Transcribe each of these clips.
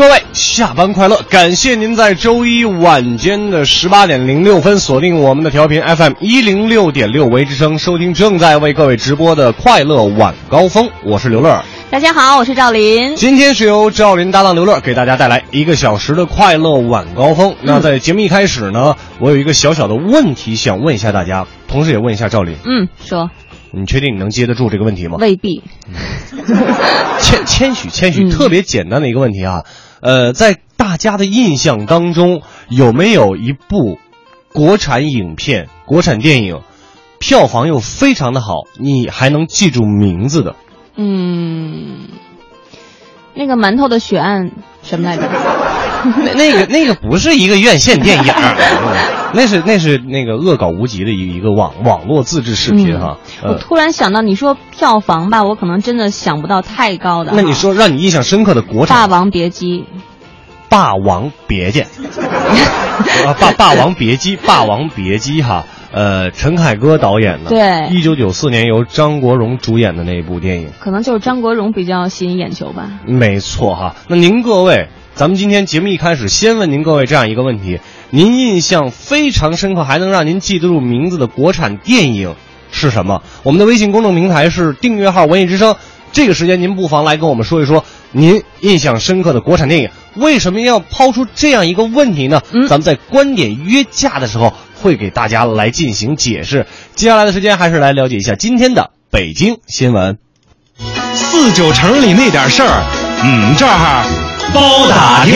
各位下班快乐！感谢您在周一晚间的十八点零六分锁定我们的调频 FM 一零六点六维之声，收听正在为各位直播的快乐晚高峰。我是刘乐，大家好，我是赵林。今天是由赵林搭档刘乐给大家带来一个小时的快乐晚高峰。那在节目一开始呢，我有一个小小的问题想问一下大家，同时也问一下赵林。嗯，说。你确定你能接得住这个问题吗？未必。谦谦虚谦虚，特别简单的一个问题啊。呃，在大家的印象当中，有没有一部国产影片、国产电影，票房又非常的好，你还能记住名字的？嗯，那个馒头的血案什么来着？那那个那个不是一个院线电影，那是那是那个恶搞无极的一一个网网络自制视频哈。我突然想到，你说票房吧，我可能真的想不到太高的。那你说让你印象深刻的国产？霸王别姬。霸王别姬。霸霸王别姬，霸王别姬哈。呃，陈凯歌导演的，对，一九九四年由张国荣主演的那一部电影，可能就是张国荣比较吸引眼球吧。没错哈，那您各位。咱们今天节目一开始，先问您各位这样一个问题：您印象非常深刻，还能让您记得住名字的国产电影是什么？我们的微信公众平台是订阅号“文艺之声”。这个时间您不妨来跟我们说一说您印象深刻的国产电影。为什么要抛出这样一个问题呢？咱们在观点约架的时候会给大家来进行解释。接下来的时间还是来了解一下今天的北京新闻。四九城里那点事儿，嗯，这儿。包打听，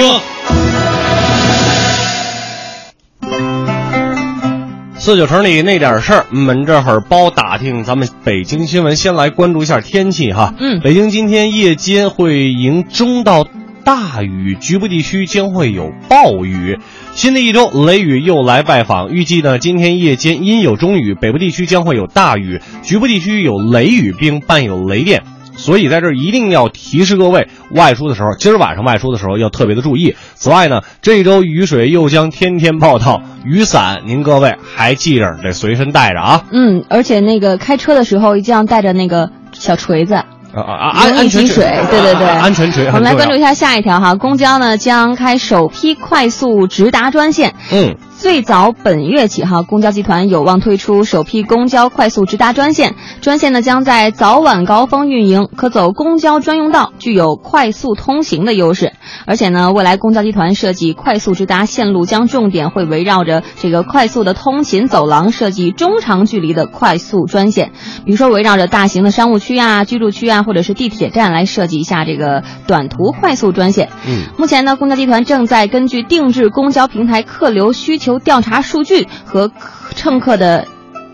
四九城里那点事儿，们这会儿包打听。咱们北京新闻先来关注一下天气哈。嗯，北京今天夜间会迎中到大雨，局部地区将会有暴雨。新的一周雷雨又来拜访，预计呢今天夜间阴有中雨，北部地区将会有大雨，局部地区有雷雨并伴有雷电。所以在这儿一定要提示各位，外出的时候，今儿晚上外出的时候要特别的注意。此外呢，这一周雨水又将天天报道，雨伞您各位还记着得随身带着啊。嗯，而且那个开车的时候一定要带着那个小锤子。啊啊！安安全水，对对对，安全锤。我们来关注一下下一条哈，公交呢将开首批快速直达专线。嗯，最早本月起哈，公交集团有望推出首批公交快速直达专线。专线呢将在早晚高峰运营，可走公交专用道，具有快速通行的优势。而且呢，未来公交集团设计快速直达线路将重点会围绕着这个快速的通勤走廊设计中长距离的快速专线，比如说围绕着大型的商务区啊、居住区啊。或者是地铁站来设计一下这个短途快速专线。嗯，目前呢，公交集团正在根据定制公交平台客流需求调查数据和乘客的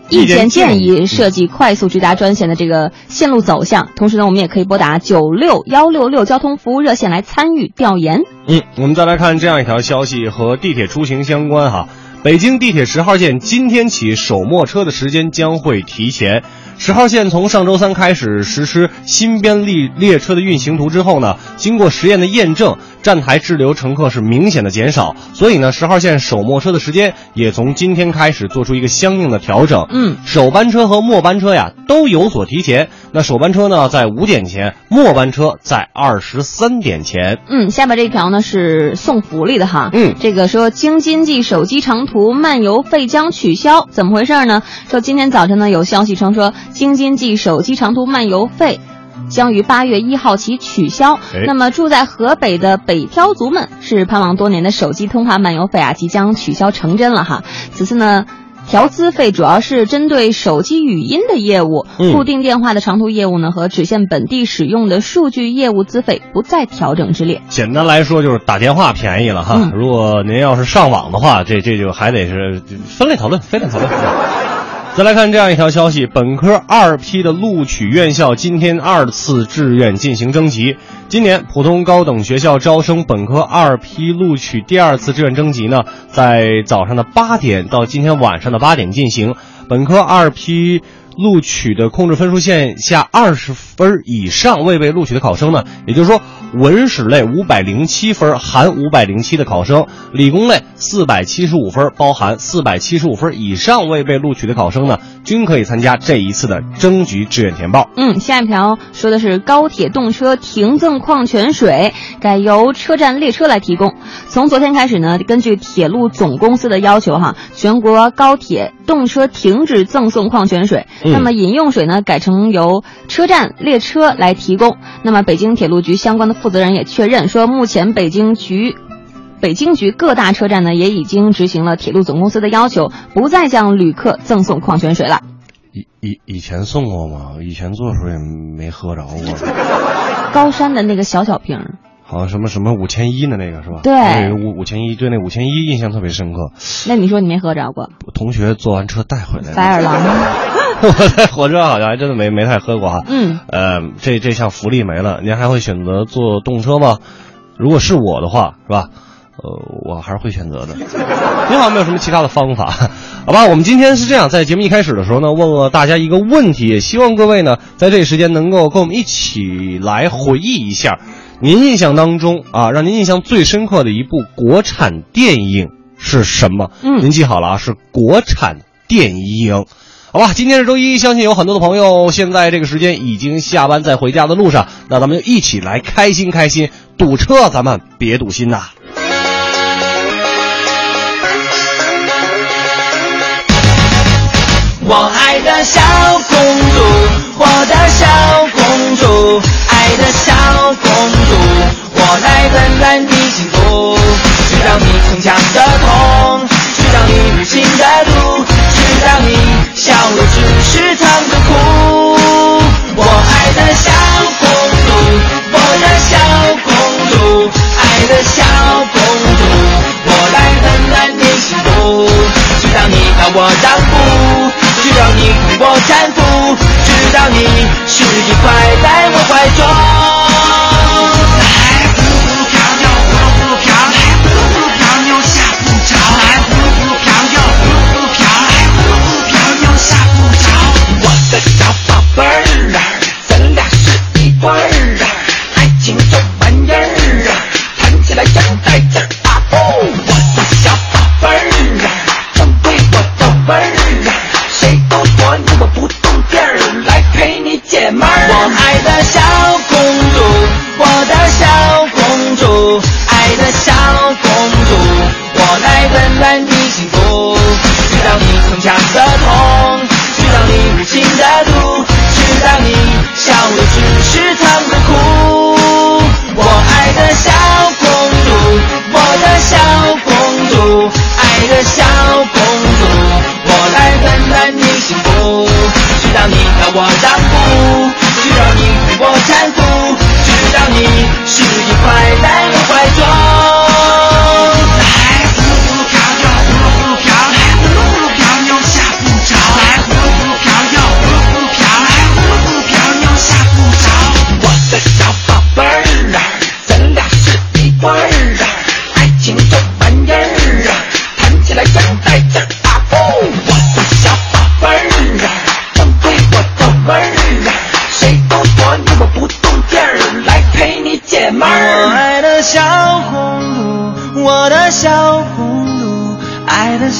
意见建议，设计快速直达专线的这个线路走向。同时呢，我们也可以拨打九六幺六六交通服务热线来参与调研。嗯，我们再来看这样一条消息，和地铁出行相关哈。北京地铁十号线今天起首末车的时间将会提前。十号线从上周三开始实施新编列列车的运行图之后呢，经过实验的验证，站台滞留乘客是明显的减少，所以呢，十号线首末车的时间也从今天开始做出一个相应的调整。嗯，首班车和末班车呀都有所提前。那首班车呢在五点前，末班车在二十三点前。嗯，下面这条呢是送福利的哈。嗯，这个说京津冀手机长途漫游费将取消，怎么回事呢？说今天早晨呢有消息称说。京津冀手机长途漫游费将于八月一号起取消。那么住在河北的北漂族们是盼望多年的手机通话漫游费啊，即将取消成真了哈。此次呢，调资费主要是针对手机语音的业务，嗯固定电话的长途业务呢和只限本地使用的数据业务资费不在调整之列。简单来说就是打电话便宜了哈。嗯如果您要是上网的话，这这就还得是分类讨论，分类讨论。再来看这样一条消息：本科二批的录取院校今天二次志愿进行征集。今年普通高等学校招生本科二批录取第二次志愿征集呢，在早上的八点到今天晚上的八点进行。本科二批录取的控制分数线下二十分以上未被录取的考生呢，也就是说，文史类五百零七分含五百零七的考生，理工类四百七十五分包含四百七十五分以上未被录取的考生呢，均可以参加这一次的征集志愿填报。嗯，下一条说的是高铁动车停赠矿泉水改由车站列车来提供。从昨天开始呢，根据铁路总公司的要求，哈，全国高铁动车停止赠送矿泉水，嗯那么饮用水呢改成由车站列车来提供。那么北京铁路局相关的负责人也确认说，目前北京局。北京局各大车站呢也已经执行了铁路总公司的要求，不再向旅客赠送矿泉水了。以以以前送过吗？以前坐的时候也没喝着过。高山的那个小小瓶儿，好像什么什么五千一的那个是吧？对五五千一，对那五千一印象特别深刻。那你说你没喝着过？我同学坐完车带回来的。白二郎，我在火车上好像还真的没没太喝过哈。嗯，呃，这这项福利没了，您还会选择坐动车吗？如果是我的话，是吧？呃，我还是会选择的。你好像没有什么其他的方法，好吧？我们今天是这样，在节目一开始的时候呢，问了大家一个问题，也希望各位呢在这个时间能够跟我们一起来回忆一下，您印象当中啊，让您印象最深刻的一部国产电影是什么？嗯您记好了啊，是国产电影。好吧，今天是周一，相信有很多的朋友现在这个时间已经下班，在回家的路上，那咱们就一起来开心开心，堵车咱们别堵心呐。我爱的小公主，我的小公主，爱的小公主，来温暖你幸福，知道你逞强的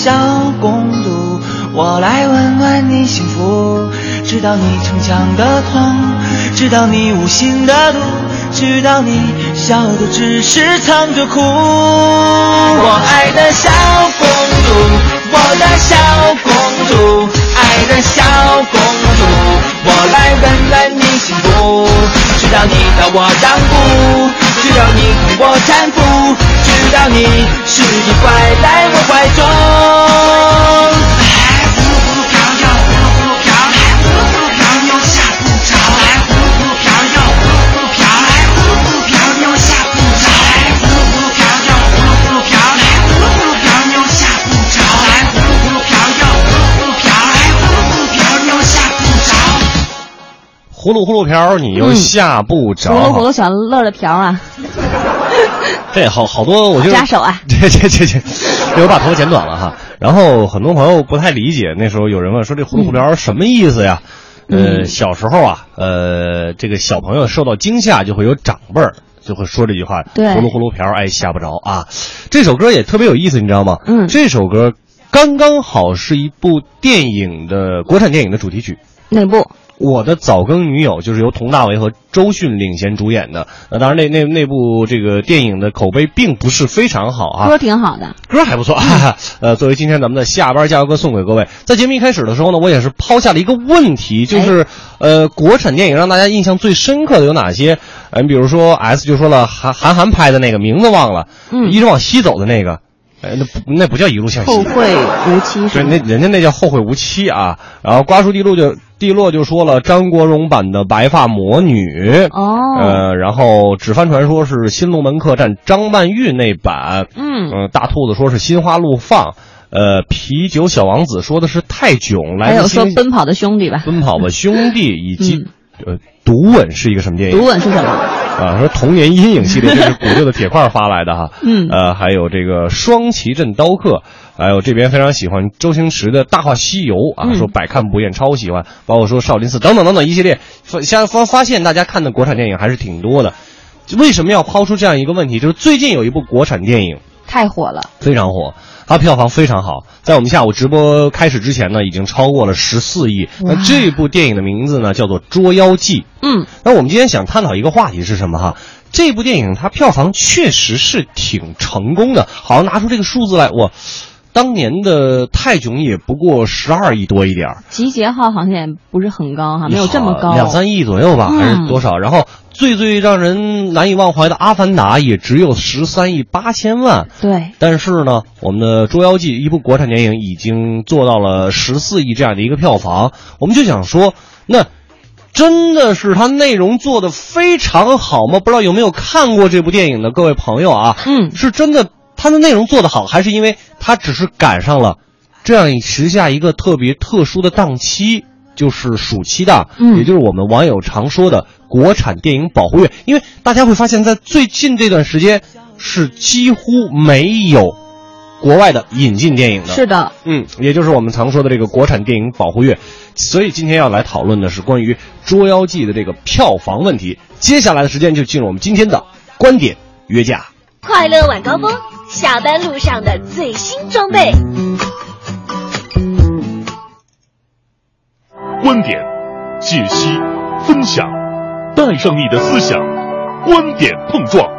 小公主，我来温暖你幸福。知道你逞强的痛，知道你无心的毒，知道你笑的只是藏着哭。我爱的小公主，我的小公主，爱的小公主，我来温暖你幸福。知道你要我让步，只要你为我搀扶，只要你是一块在我怀中。葫芦葫芦瓢，你又嗯下不着。葫芦葫芦小乐的瓢啊，这好好多，我就扎手啊这这这这，我把头发剪短了哈。然后很多朋友不太理解，那时候有人问说这葫芦葫瓢什么意思呀？呃，嗯小时候啊，呃，这个小朋友受到惊吓，就会有长辈儿就会说这句话，对葫芦葫芦瓢，哎，吓不着啊。这首歌也特别有意思，你知道吗？嗯这首歌刚刚好是一部电影的国产电影的主题曲。哪部？我的早更女友就是由佟大为和周迅领衔主演的。那当然那，那那部这个电影的口碑并不是非常好啊，歌挺好的。歌还不错。哈 哈呃，作为今天咱们的下班加油歌送给各位，在节目一开始的时候呢，我也是抛下了一个问题，就是、呃，国产电影让大家印象最深刻的有哪些？嗯、比如说 S 就说了韩韩寒拍的那个名字忘了，嗯一直往西走的那个，哎，那不那不叫一路向西，后会无期是对，那人家那叫后会无期啊。然后瓜叔地落就地洛就说了张国荣版的《白发魔女》哦呃，然后《纸帆传说》是《新龙门客栈》张曼玉那版，嗯呃大兔子说是《心花怒放》，呃，啤酒小王子说的是泰囧，来还有说奔跑的兄弟吧？奔跑吧兄弟，以及、呃独吻是一个什么电影？独吻是什么？啊，说童年阴影系列，这是 古六的铁块发来的哈。嗯呃，还有这个双旗镇刀客，还有这边非常喜欢周星驰的《大话西游》啊，嗯说百看不厌，超喜欢，包括说少林寺等等等等一系列，发发发发现大家看的国产电影还是挺多的。为什么要抛出这样一个问题？就是最近有一部国产电影太火了。非常火，它票房非常好，在我们下午直播开始之前呢，已经超过了十四亿。那这部电影的名字呢，叫做《捉妖记》。嗯，那我们今天想探讨一个话题是什么哈？这部电影它票房确实是挺成功的，好像拿出这个数字来，我当年的泰囧也不过十二亿多一点儿，集结号好像也不是很高哈，没有这么高。两三亿左右吧，嗯还是多少？然后最最让人难以忘怀的《阿凡达》也只有十三亿八千万。对，但是呢，我们的《捉妖记》一部国产电影已经做到了十四亿这样的一个票房，我们就想说，那真的是它内容做的非常好吗？不知道有没有看过这部电影的各位朋友啊？嗯是真的它的内容做得好，还是因为它只是赶上了这样一时下一个特别特殊的档期？就是暑期档，嗯也就是我们网友常说的国产电影保护月。因为大家会发现，在最近这段时间是几乎没有国外的引进电影的。是的，嗯，也就是我们常说的这个国产电影保护月。所以今天要来讨论的是关于《捉妖记》的这个票房问题。接下来的时间就进入我们今天的观点约架。快乐晚高峰，下班路上的最新装备。观点、解析、分享，带上你的思想，观点碰撞。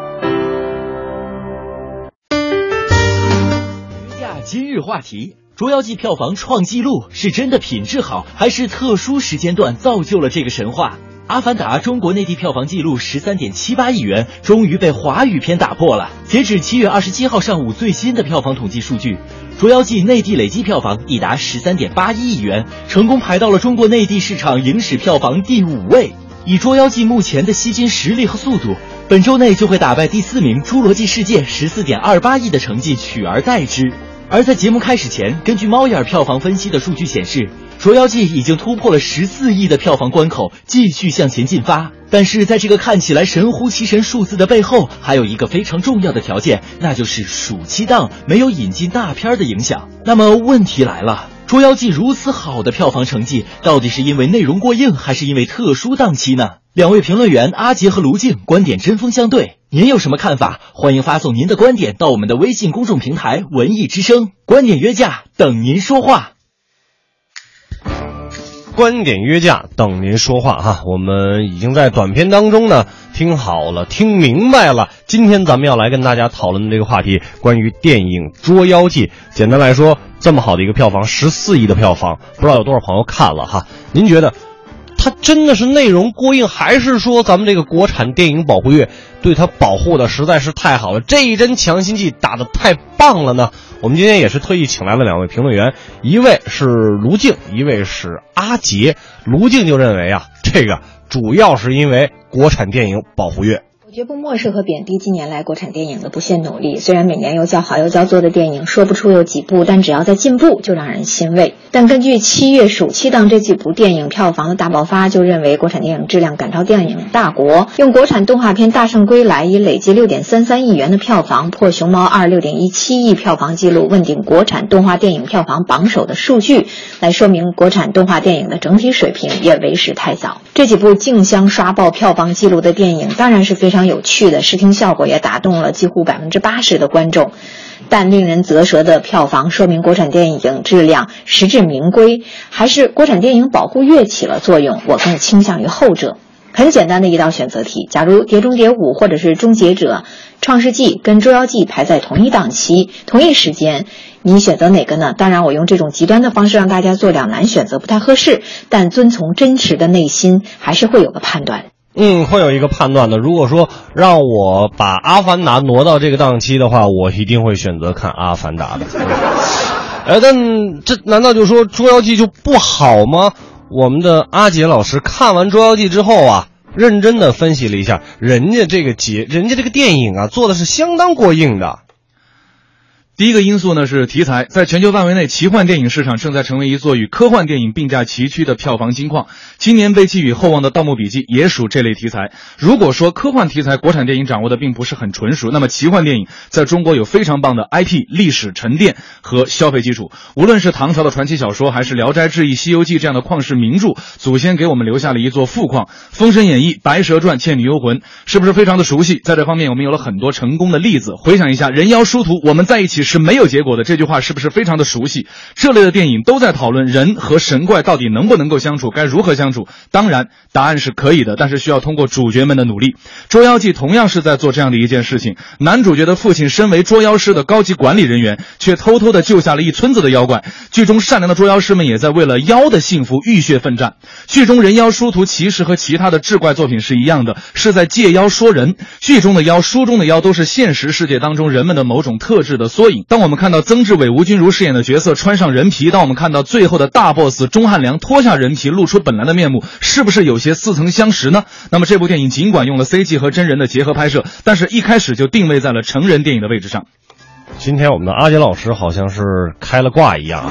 约架今日话题：《捉妖记》票房创纪录是真的品质好，还是特殊时间段造就了这个神话？《阿凡达》中国内地票房纪录十三点七八亿元，终于被华语片打破了。截止七月二十七号上午最新的票房统计数据，《捉妖记》内地累计票房已达十三点八一亿元，成功排到了中国内地市场影史票房第五位。以《捉妖记》目前的吸金实力和速度，本周内就会打败第四名《侏罗纪世界》十四点二八亿的成绩，取而代之。而在节目开始前，根据猫眼票房分析的数据显示，《捉妖记》已经突破了十四亿的票房关口，继续向前进发。但是在这个看起来神乎其神数字的背后，还有一个非常重要的条件，那就是暑期档没有引进大片的影响。那么问题来了。《捉妖记》如此好的票房成绩，到底是因为内容过硬，还是因为特殊档期呢？两位评论员阿杰和卢静观点针锋相对，您有什么看法？欢迎发送您的观点到我们的微信公众平台“文艺之声”，观点约架等您说话。观点约架，等您说话哈。我们已经在短片当中呢听好了，听明白了。今天咱们要来跟大家讨论的这个话题，关于电影《捉妖记》。简单来说，这么好的一个票房，十四亿的票房，不知道有多少朋友看了哈？您觉得它真的是内容过硬，还是说咱们这个国产电影保护月对它保护的实在是太好了？这一针强心剂打得太棒了呢？我们今天也是特意请来了两位评论员，一位是卢静，一位是阿杰。卢静就认为啊，这个主要是因为国产电影保护月。绝不漠视和贬低近年来国产电影的不懈努力。虽然每年有叫好又叫座的电影说不出有几部，但只要在进步，就让人欣慰。但根据七月暑期档这几部电影票房的大爆发，就认为国产电影质量赶超电影大国，用国产动画片《大圣归来》以累计六点三三亿元的票房破《熊猫二》六点一七亿票房纪录，问鼎国产动画电影票房榜首的数据，来说明国产动画电影的整体水平也为时太早。这几部竞相刷爆票房纪录的电影，当然是非常有趣的，视听效果也打动了几乎百分之八十的观众。但令人啧舌的票房，说明国产电影质量实至名归，还是国产电影保护月起了作用？我更倾向于后者。很简单的一道选择题：假如《碟中谍五》或者是《终结者》《创世纪》跟《捉妖记》排在同一档期、同一时间，你选择哪个呢？当然，我用这种极端的方式让大家做两难选择不太合适，但遵从真实的内心，还是会有个判断。嗯，会有一个判断的。如果说让我把《阿凡达》挪到这个档期的话，我一定会选择看《阿凡达》的。哎，但这难道就说《捉妖记》就不好吗？我们的阿杰老师看完《捉妖记》之后啊，认真的分析了一下，人家这个节，人家这个电影啊，做的是相当过硬的。第一个因素呢是题材，在全球范围内，奇幻电影市场正在成为一座与科幻电影并驾齐驱的票房金矿。今年被寄予厚望的《盗墓笔记》也属这类题材。如果说科幻题材国产电影掌握的并不是很纯熟，那么奇幻电影在中国有非常棒的 IP、历史沉淀和消费基础。无论是唐朝的传奇小说，还是《聊斋志异》《西游记》这样的旷世名著，祖先给我们留下了一座富矿。《封神演义》《白蛇传》《倩女幽魂》是不是非常的熟悉？在这方面，我们有了很多成功的例子。回想一下，《人妖殊途》，我们在一起。是没有结果的这句话是不是非常的熟悉？这类的电影都在讨论人和神怪到底能不能够相处，该如何相处？当然，答案是可以的，但是需要通过主角们的努力。《捉妖记》同样是在做这样的一件事情。男主角的父亲身为捉妖师的高级管理人员，却偷偷的救下了一村子的妖怪。剧中善良的捉妖师们也在为了妖的幸福浴血奋战。剧中人妖殊途其实和其他的志怪作品是一样的，是在借妖说人。剧中的妖，书中的妖，都是现实世界当中人们的某种特质的缩影。当我们看到曾志伟、吴君如饰演的角色穿上人皮，当我们看到最后的大 boss 钟汉良脱下人皮露出本来的面目，是不是有些似曾相识呢？那么这部电影尽管用了 CG 和真人的结合拍摄，但是一开始就定位在了成人电影的位置上。今天我们的阿杰老师好像是开了挂一样，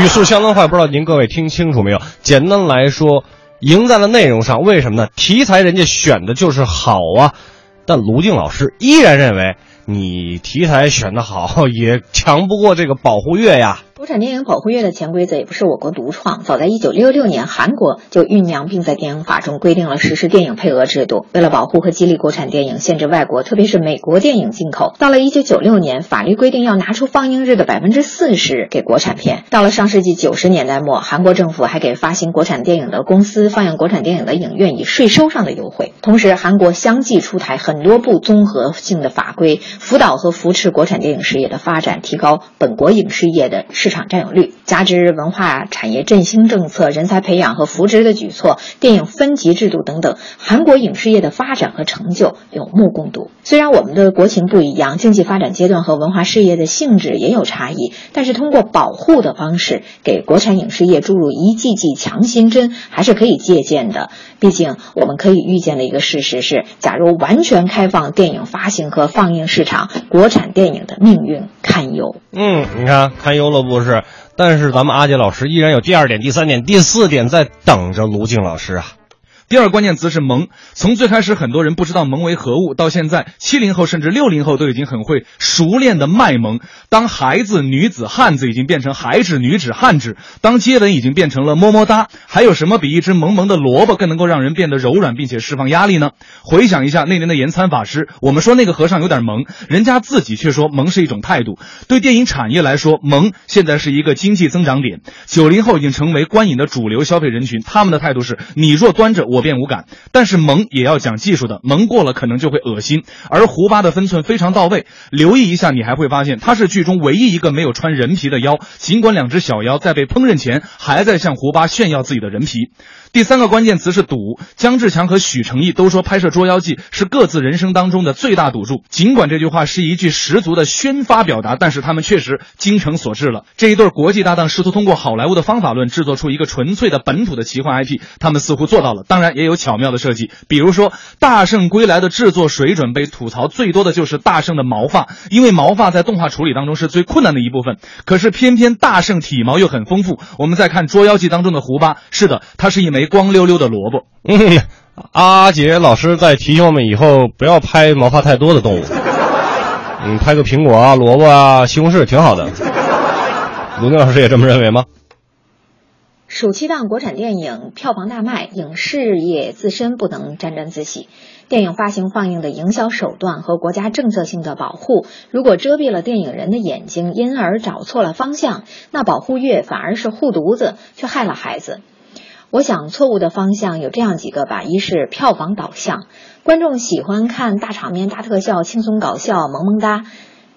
语速相当快，不知道您各位听清楚没有？简单来说，赢在了内容上，为什么呢？题材人家选的就是好啊，但卢静老师依然认为。你题材选的好，也强不过这个保护月呀。国产电影保护月的潜规则也不是我国独创，早在一九六六年，韩国就酝酿并在电影法中规定了实施电影配额制度。为了保护和激励国产电影，限制外国，特别是美国电影进口。到了一九九六年，法律规定要拿出放映日的百分之四十给国产片。到了上世纪九十年代末，韩国政府还给发行国产电影的公司、放映国产电影的影院以税收上的优惠。同时，韩国相继出台很多部综合性的法规，辅导和扶持国产电影事业的发展，提高本国影视业的市。市场占有率，加之文化产业振兴政策、人才培养和扶植的举措、电影分级制度等等，韩国影视业的发展和成就有目共睹。虽然我们的国情不一样，经济发展阶段和文化事业的性质也有差异，但是通过保护的方式给国产影视业注入一剂剂强心针，还是可以借鉴的。毕竟我们可以预见的一个事实是，假如完全开放电影发行和放映市场，国产电影的命运堪忧。嗯，你看堪忧了不？是，但是咱们阿杰老师依然有第二点、第三点、第四点在等着卢静老师啊。第二关键词是萌。从最开始很多人不知道萌为何物，到现在七零后甚至六零后都已经很会熟练的卖萌。当孩子、女子、汉子已经变成孩子、女子、汉子，当接吻已经变成了么么哒，还有什么比一只萌萌的萝卜更能够让人变得柔软并且释放压力呢？回想一下那年的延参法师，我们说那个和尚有点萌，人家自己却说萌是一种态度。对电影产业来说，萌现在是一个经济增长点。九零后已经成为观影的主流消费人群，他们的态度是：你若端着我。便无感，但是萌也要讲技术的，萌过了可能就会恶心。而胡巴的分寸非常到位，留意一下，你还会发现他是剧中唯一一个没有穿人皮的妖。尽管两只小妖在被烹饪前还在向胡巴炫耀自己的人皮。第三个关键词是赌。姜志强和许成义都说拍摄《捉妖记》是各自人生当中的最大赌注。尽管这句话是一句十足的宣发表达，但是他们确实精诚所至了。这一对国际搭档试图通过好莱坞的方法论制作出一个纯粹的本土的奇幻 IP，他们似乎做到了。当然。也有巧妙的设计，比如说《大圣归来》的制作水准被吐槽最多的就是大圣的毛发，因为毛发在动画处理当中是最困难的一部分。可是偏偏大圣体毛又很丰富。我们再看《捉妖记》当中的胡巴，是的，它是一枚光溜溜的萝卜。嗯，阿杰老师在提醒我们以后不要拍毛发太多的动物。嗯，拍个苹果啊、萝卜啊、西红柿挺好的。卢宁老师也这么认为吗？暑期档国产电影票房大卖，影视业自身不能沾沾自喜。电影发行放映的营销手段和国家政策性的保护，如果遮蔽了电影人的眼睛，因而找错了方向，那保护月反而是护犊子，却害了孩子。我想，错误的方向有这样几个吧：一是票房导向，观众喜欢看大场面、大特效、轻松搞笑、萌萌哒。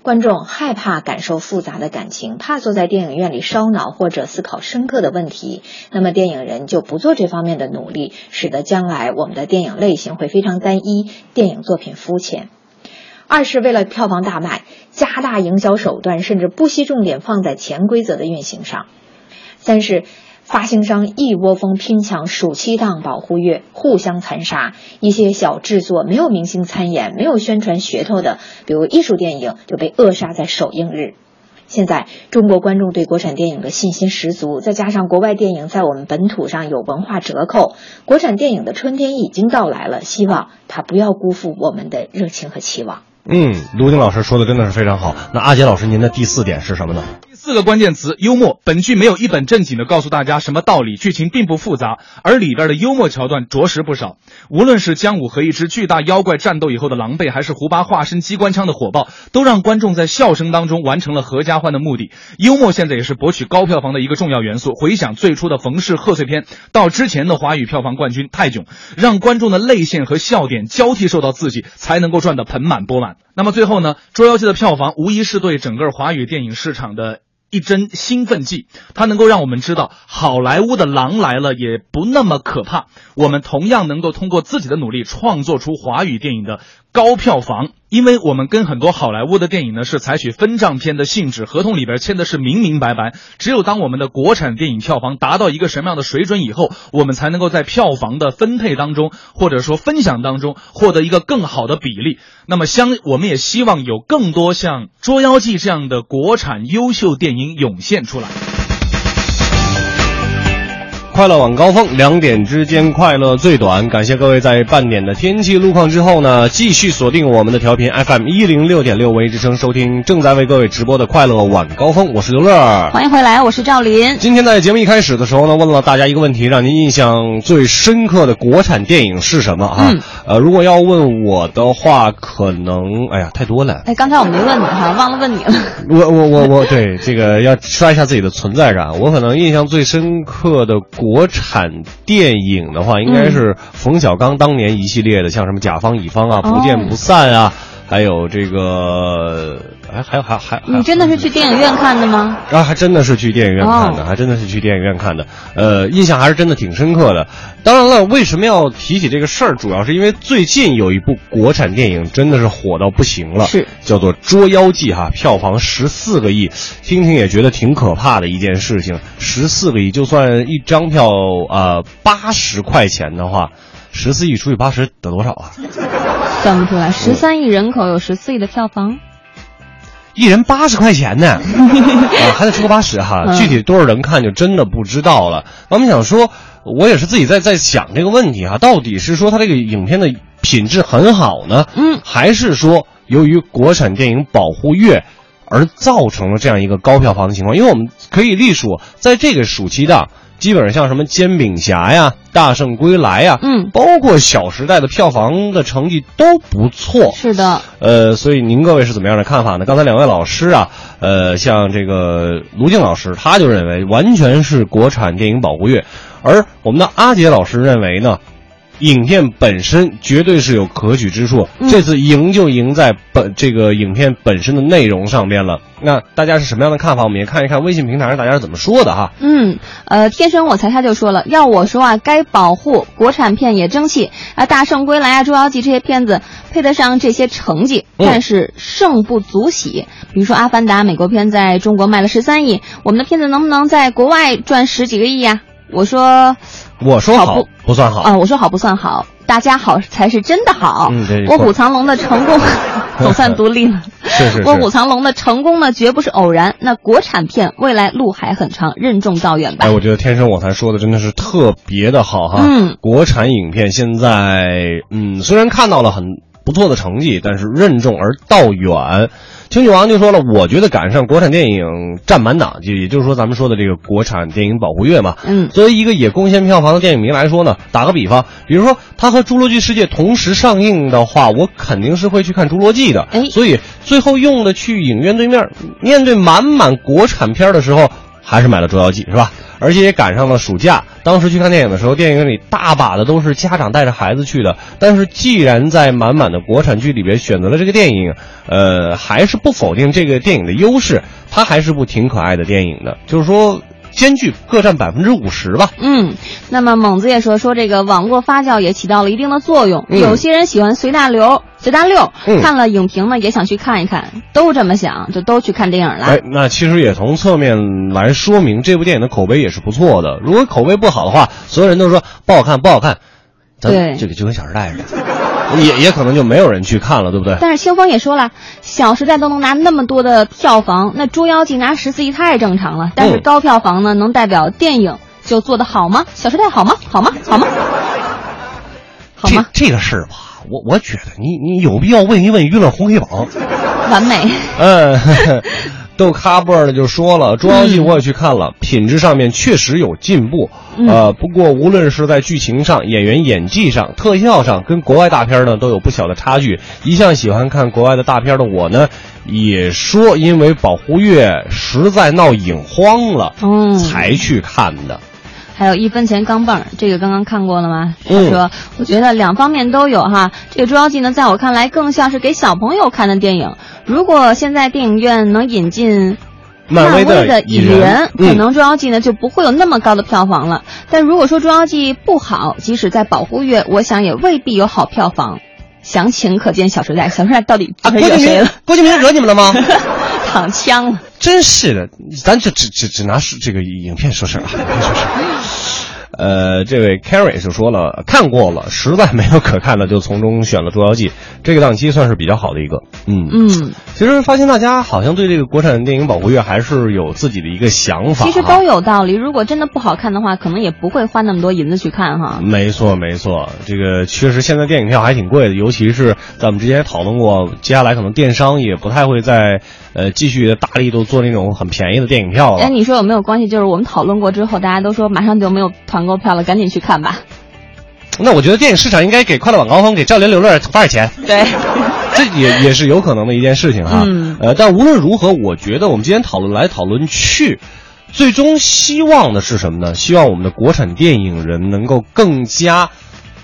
观众害怕感受复杂的感情，怕坐在电影院里烧脑或者思考深刻的问题，那么电影人就不做这方面的努力，使得将来我们的电影类型会非常单一，电影作品肤浅。二是为了票房大卖，加大营销手段，甚至不惜重点放在潜规则的运行上。三是。发行商一窝蜂拼抢暑期档保护月，互相残杀。一些小制作没有明星参演、没有宣传噱头的，比如艺术电影，就被扼杀在首映日。现在中国观众对国产电影的信心十足，再加上国外电影在我们本土上有文化折扣，国产电影的春天已经到来了。希望它不要辜负我们的热情和期望。嗯，卢静老师说的真的是非常好。那阿杰老师，您的第四点是什么呢？四个关键词：幽默。本剧没有一本正经的告诉大家什么道理，剧情并不复杂，而里边的幽默桥段着实不少。无论是姜武和一只巨大妖怪战斗以后的狼狈，还是胡巴化身机关枪的火爆，都让观众在笑声当中完成了合家欢的目的。幽默现在也是博取高票房的一个重要元素。回想最初的冯氏贺岁片，到之前的华语票房冠军泰囧，让观众的泪腺和笑点交替受到刺激，才能够赚得盆满钵满。那么最后呢，《捉妖记》的票房无疑是对整个华语电影市场的。一针兴奋剂，它能够让我们知道好莱坞的狼来了也不那么可怕。我们同样能够通过自己的努力创作出华语电影的高票房，因为我们跟很多好莱坞的电影呢是采取分账片的性质，合同里边签的是明明白白。只有当我们的国产电影票房达到一个什么样的水准以后，我们才能够在票房的分配当中或者说分享当中获得一个更好的比例。那么相我们也希望有更多像《捉妖记》这样的国产优秀电影涌现出来。快乐晚高峰，两点之间快乐最短。感谢各位在半点的天气路况之后呢，继续锁定我们的调频 FM 一零六点六微之声，收听正在为各位直播的快乐晚高峰。我是刘乐，欢迎回来，我是赵林。今天在节目一开始的时候呢，问了大家一个问题，让您印象最深刻的国产电影是什么啊？嗯呃，如果要问我的话，可能哎呀太多了。哎，刚才我没问你哈，忘了问你了。我我我我对这个要刷一下自己的存在感。我可能印象最深刻的国产电影的话，应该是冯小刚当年一系列的，像什么甲方乙方啊、不见不散啊，还有这个，哎，还有还还还你真的是去电影院看的吗？啊，还真的是去电影院看的，哦还真的是去电影院看的，呃，印象还是真的挺深刻的。当然了，为什么要提起这个事儿，主要是因为最近有一部国产电影真的是火到不行了，是叫做《捉妖记》哈，票房十四个亿，听听也觉得挺可怕的一件事情。十四个亿，就算一张票啊八十块钱的话，十四亿除以八十得多少啊？算不出来，十三亿人口有十四亿的票房，一人八十块钱呢，啊，还得出个八十哈，嗯具体多少人看就真的不知道了。我们想说，我也是自己在在想这个问题哈，到底是说它这个影片的品质很好呢，嗯，还是说由于国产电影保护月而造成了这样一个高票房的情况？因为我们可以隶属，在这个暑期档。基本上像什么《煎饼侠》呀、《大圣归来》呀，嗯，包括《小时代》的票房的成绩都不错。是的，呃，所以您各位是怎么样的看法呢？刚才两位老师啊，呃，像这个卢静老师，他就认为完全是国产电影保护月，而我们的阿杰老师认为呢，影片本身绝对是有可取之处。嗯这次赢就赢在本这个影片本身的内容上面了。那大家是什么样的看法？我们也看一看微信平台上大家是怎么说的哈。嗯，呃，天生我才他就说了，要我说啊，该保护国产片也争气啊，《大圣归来》啊，《捉妖记》这些片子配得上这些成绩，嗯但是胜不足喜。比如说《阿凡达》，美国片在中国卖了十三亿，我们的片子能不能在国外赚十几个亿呀、我说，我说好好不不算好啊，我说好不算好，大家好才是真的好。嗯对卧虎藏龙的成功 总算独立了。是是是卧虎藏龙的成功呢，绝不是偶然。那国产片未来路还很长，任重道远吧。哎，我觉得天生我才说的真的是特别的好哈。嗯国产影片现在，嗯，虽然看到了很不错的成绩，但是任重而道远。清女王就说了，我觉得赶上国产电影占满档，就也就是说咱们说的这个国产电影保护月嘛。嗯作为一个也贡献票房的电影迷来说呢，打个比方，比如说它和《侏罗纪世界》同时上映的话，我肯定是会去看《侏罗纪》的。哎所以最后用的去影院对面，面对满满国产片的时候，还是买了《捉妖记》，是吧？而且也赶上了暑假，当时去看电影的时候，电影院里大把的都是家长带着孩子去的。但是既然在满满的国产剧里边选择了这个电影，呃，还是不否定这个电影的优势，它还是部挺可爱的电影的。就是说，间距各占百分之五十吧。嗯，那么猛子也说说这个网络发酵也起到了一定的作用。嗯有些人喜欢随大流、随大溜，嗯看了影评呢也想去看一看，都这么想，就都去看电影了。哎，那其实也从侧面来说明这部电影的口碑也是不错的。如果口碑不好的话，所有人都说不好看，不好看，咱对这个就跟《小时代》似的，也也可能就没有人去看了，对不对？但是清风也说了，《小时代》都能拿那么多的票房，那《捉妖记》拿十四亿太正常了。但是嗯高票房呢，能代表电影就做得好吗？《小时代》好吗？好吗？好吗？好吗？这这个事儿吧，我我觉得你你有必要问一问娱乐红黑榜。完美。嗯，豆咖波儿的就说了，《捉妖记》嗯我也去看了，品质上面确实有进步。嗯呃，不过无论是在剧情上、演员演技上、特效上，跟国外大片呢都有不小的差距。一向喜欢看国外的大片的我呢，也说因为保护月实在闹影荒了，嗯才去看的。还有一分钱钢镚儿，这个刚刚看过了吗？他嗯说，我觉得两方面都有哈。这个《捉妖记》呢，在我看来更像是给小朋友看的电影。如果现在电影院能引进漫威的的蚁蚁人嗯可能《捉妖记》呢就不会有那么高的票房了。但如果说《捉妖记》不好，即使在保护月，我想也未必有好票房。详情可见《小时代》，《小时代》到底啊，郭敬明惹谁了？，郭敬明惹你们了吗？躺枪了。真是的，咱就只只只拿这个影片说事儿啊，影片说事儿。呃，这位 Carrie 就说了，看过了，实在没有可看的，就从中选了《捉妖记》，这个档期算是比较好的一个。嗯嗯，其实发现大家好像对这个国产电影保护月还是有自己的一个想法、啊。其实都有道理。如果真的不好看的话，可能也不会花那么多银子去看哈。没错，没错，这个确实现在电影票还挺贵的，尤其是在我们之前也讨论过，接下来可能电商也不太会再呃继续的大力度做那种很便宜的电影票了。哎，你说有没有关系？就是我们讨论过之后，大家都说马上就没有团购票了，赶紧去看吧。那我觉得电影市场应该给《快乐晚高峰》、给《赵连刘乐》发点钱，对，这也也是有可能的一件事情哈。嗯呃，但无论如何，我觉得我们今天讨论来讨论去，最终希望的是什么呢？希望我们的国产电影人能够更加。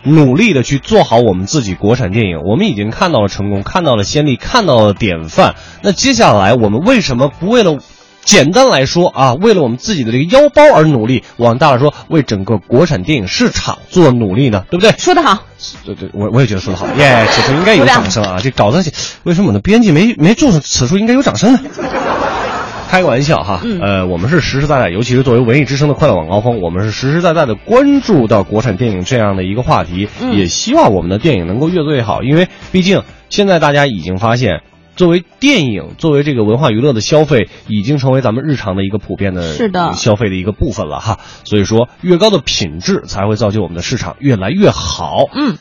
努力的去做好我们自己国产电影，我们已经看到了成功，看到了先例，看到了典范。那接下来我们为什么不为了简单来说啊，为了我们自己的这个腰包而努力，往大了说，为整个国产电影市场做努力呢？对不对？说得好，对对，我我也觉得说得好，耶，此处应该有掌声啊！这稿子为什么我的编辑没没注上此处应该有掌声呢？开个玩笑哈，嗯呃，我们是实实在在，尤其是作为文艺之声的快乐晚高峰，我们是实实在在的关注到国产电影这样的一个话题，嗯也希望我们的电影能够越做越好，因为毕竟现在大家已经发现。作为电影，作为这个文化娱乐的消费，已经成为咱们日常的一个普遍的是的消费的一个部分了哈。所以说，越高的品质才会造就我们的市场越来越好。嗯。